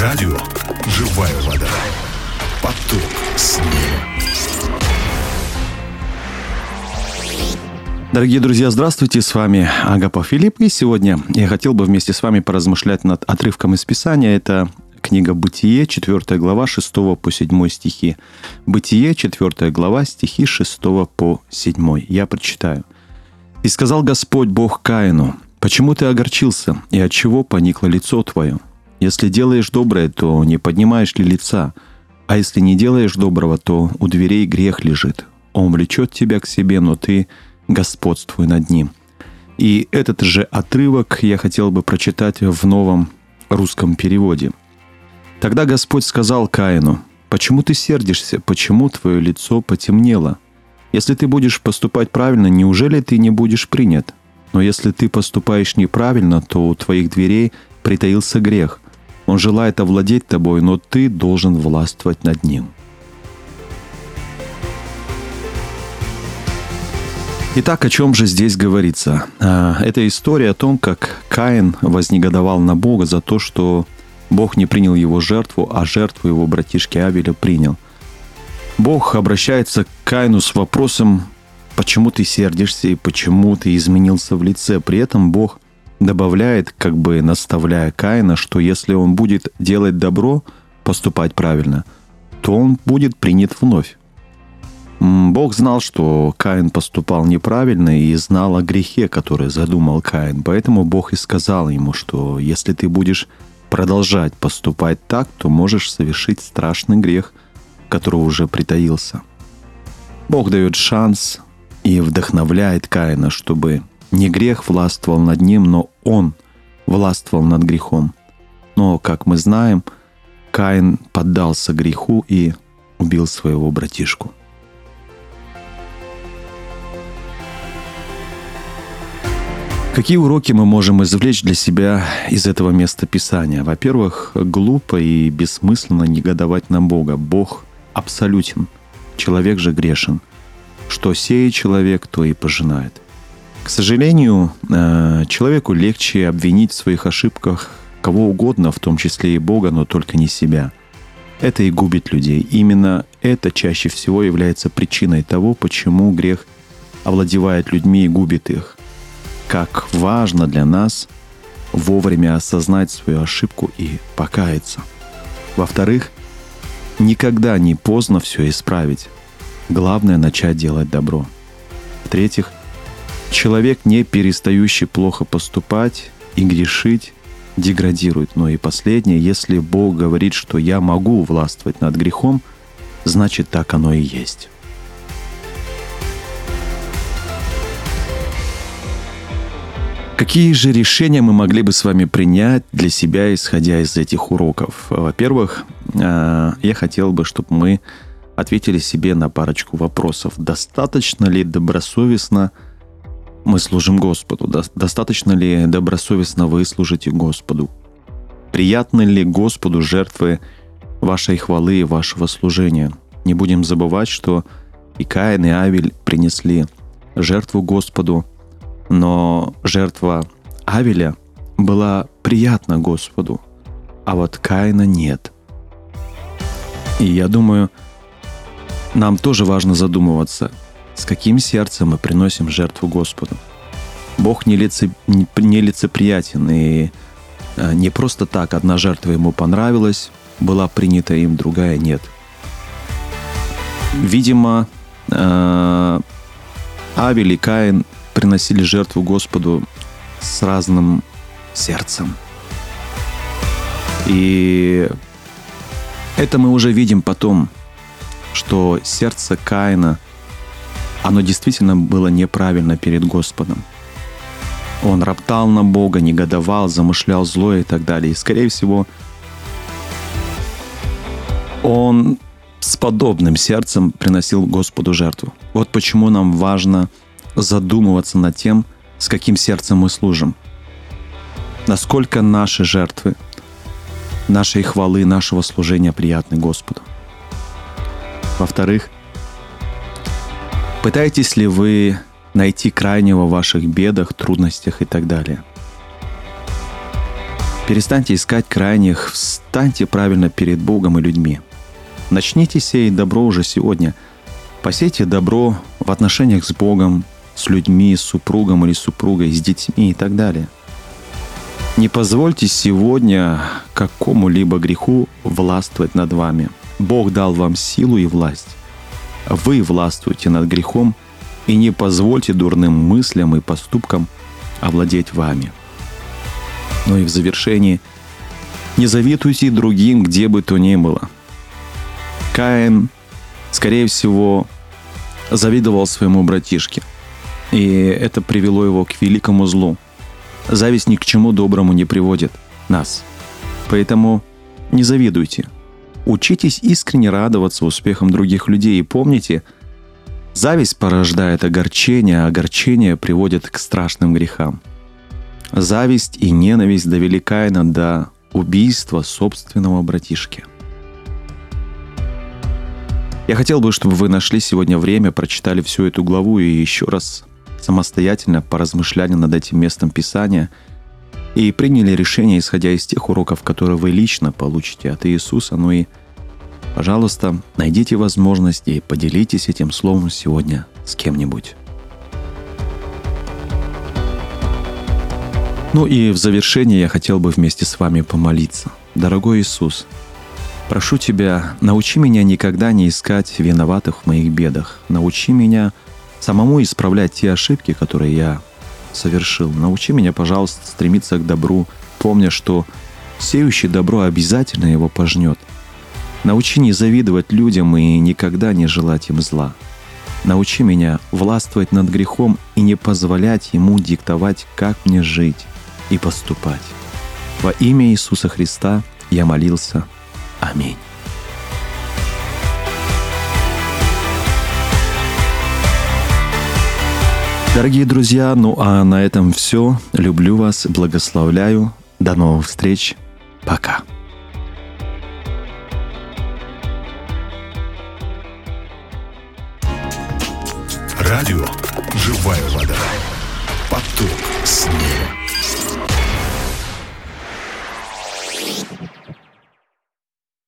Радио «Живая вода». Поток снега. Дорогие друзья, здравствуйте, с вами Агапа Филипп, и сегодня я хотел бы вместе с вами поразмышлять над отрывком из Писания. Это книга «Бытие», 4 глава, 6 по 7 стихи. «Бытие», 4 глава, стихи 6 по 7. Я прочитаю. «И сказал Господь Бог Каину, почему ты огорчился, и от чего поникло лицо твое? Если делаешь доброе, то не поднимаешь ли лица? А если не делаешь доброго, то у дверей грех лежит. Он влечет тебя к себе, но ты господствуй над ним. И этот же отрывок я хотел бы прочитать в новом русском переводе. Тогда Господь сказал Каину, «Почему ты сердишься? Почему твое лицо потемнело? Если ты будешь поступать правильно, неужели ты не будешь принят? Но если ты поступаешь неправильно, то у твоих дверей притаился грех. Он желает овладеть тобой, но ты должен властвовать над ним». Итак, о чем же здесь говорится? А, это история о том, как Каин вознегодовал на Бога за то, что Бог не принял его жертву, а жертву его братишки Авеля принял. Бог обращается к Каину с вопросом, почему ты сердишься и почему ты изменился в лице. При этом Бог добавляет, как бы наставляя Каина, что если он будет делать добро, поступать правильно, то он будет принят вновь. Бог знал, что Каин поступал неправильно и знал о грехе, который задумал Каин. Поэтому Бог и сказал ему, что если ты будешь продолжать поступать так, то можешь совершить страшный грех, который уже притаился. Бог дает шанс и вдохновляет Каина, чтобы не грех властвовал над ним, но он властвовал над грехом. Но, как мы знаем, Каин поддался греху и убил своего братишку. Какие уроки мы можем извлечь для себя из этого места Писания? Во-первых, глупо и бессмысленно негодовать на Бога. Бог абсолютен, человек же грешен. Что сеет человек, то и пожинает. К сожалению, э, человеку легче обвинить в своих ошибках кого угодно, в том числе и Бога, но только не себя. Это и губит людей. Именно это чаще всего является причиной того, почему грех овладевает людьми и губит их как важно для нас вовремя осознать свою ошибку и покаяться. Во-вторых, никогда не поздно все исправить. Главное начать делать добро. В-третьих, человек, не перестающий плохо поступать и грешить, деградирует. Но и последнее, если Бог говорит, что я могу властвовать над грехом, значит так оно и есть. Какие же решения мы могли бы с вами принять для себя, исходя из этих уроков? Во-первых, э, я хотел бы, чтобы мы ответили себе на парочку вопросов. Достаточно ли добросовестно мы служим Господу? Достаточно ли добросовестно вы служите Господу? Приятны ли Господу жертвы вашей хвалы и вашего служения? Не будем забывать, что и Каин, и Авель принесли жертву Господу – но жертва Авеля была приятна Господу, а вот Каина нет. И я думаю, нам тоже важно задумываться, с каким сердцем мы приносим жертву Господу. Бог не, лице, не лицеприятен, и э, не просто так одна жертва ему понравилась, была принята им, другая нет. Видимо, э, Авель и Каин приносили жертву Господу с разным сердцем. И это мы уже видим потом, что сердце Каина, оно действительно было неправильно перед Господом. Он роптал на Бога, негодовал, замышлял злое и так далее. И, скорее всего, он с подобным сердцем приносил Господу жертву. Вот почему нам важно задумываться над тем, с каким сердцем мы служим. Насколько наши жертвы, нашей хвалы, нашего служения приятны Господу. Во-вторых, пытаетесь ли вы найти крайнего в ваших бедах, трудностях и так далее. Перестаньте искать крайних, встаньте правильно перед Богом и людьми. Начните сеять добро уже сегодня. Посейте добро в отношениях с Богом, с людьми, с супругом или супругой, с детьми и так далее. Не позвольте сегодня какому-либо греху властвовать над вами. Бог дал вам силу и власть. Вы властвуете над грехом и не позвольте дурным мыслям и поступкам овладеть вами. Ну и в завершении не завидуйте другим, где бы то ни было. Каин, скорее всего, завидовал своему братишке – и это привело его к великому злу. Зависть ни к чему доброму не приводит нас. Поэтому не завидуйте. Учитесь искренне радоваться успехам других людей и помните, зависть порождает огорчение, а огорчение приводит к страшным грехам. Зависть и ненависть довели Каина до убийства собственного братишки. Я хотел бы, чтобы вы нашли сегодня время, прочитали всю эту главу и еще раз самостоятельно поразмышляли над этим местом Писания и приняли решение, исходя из тех уроков, которые вы лично получите от Иисуса. Ну и, пожалуйста, найдите возможность и поделитесь этим словом сегодня с кем-нибудь. Ну и в завершение я хотел бы вместе с вами помолиться. Дорогой Иисус, прошу Тебя, научи меня никогда не искать виноватых в моих бедах. Научи меня – самому исправлять те ошибки, которые я совершил. Научи меня, пожалуйста, стремиться к добру, помня, что сеющий добро обязательно его пожнет. Научи не завидовать людям и никогда не желать им зла. Научи меня властвовать над грехом и не позволять ему диктовать, как мне жить и поступать. Во имя Иисуса Христа я молился. Аминь. Дорогие друзья, ну а на этом все. Люблю вас, благословляю. До новых встреч. Пока. Радио «Живая вода». Поток снега.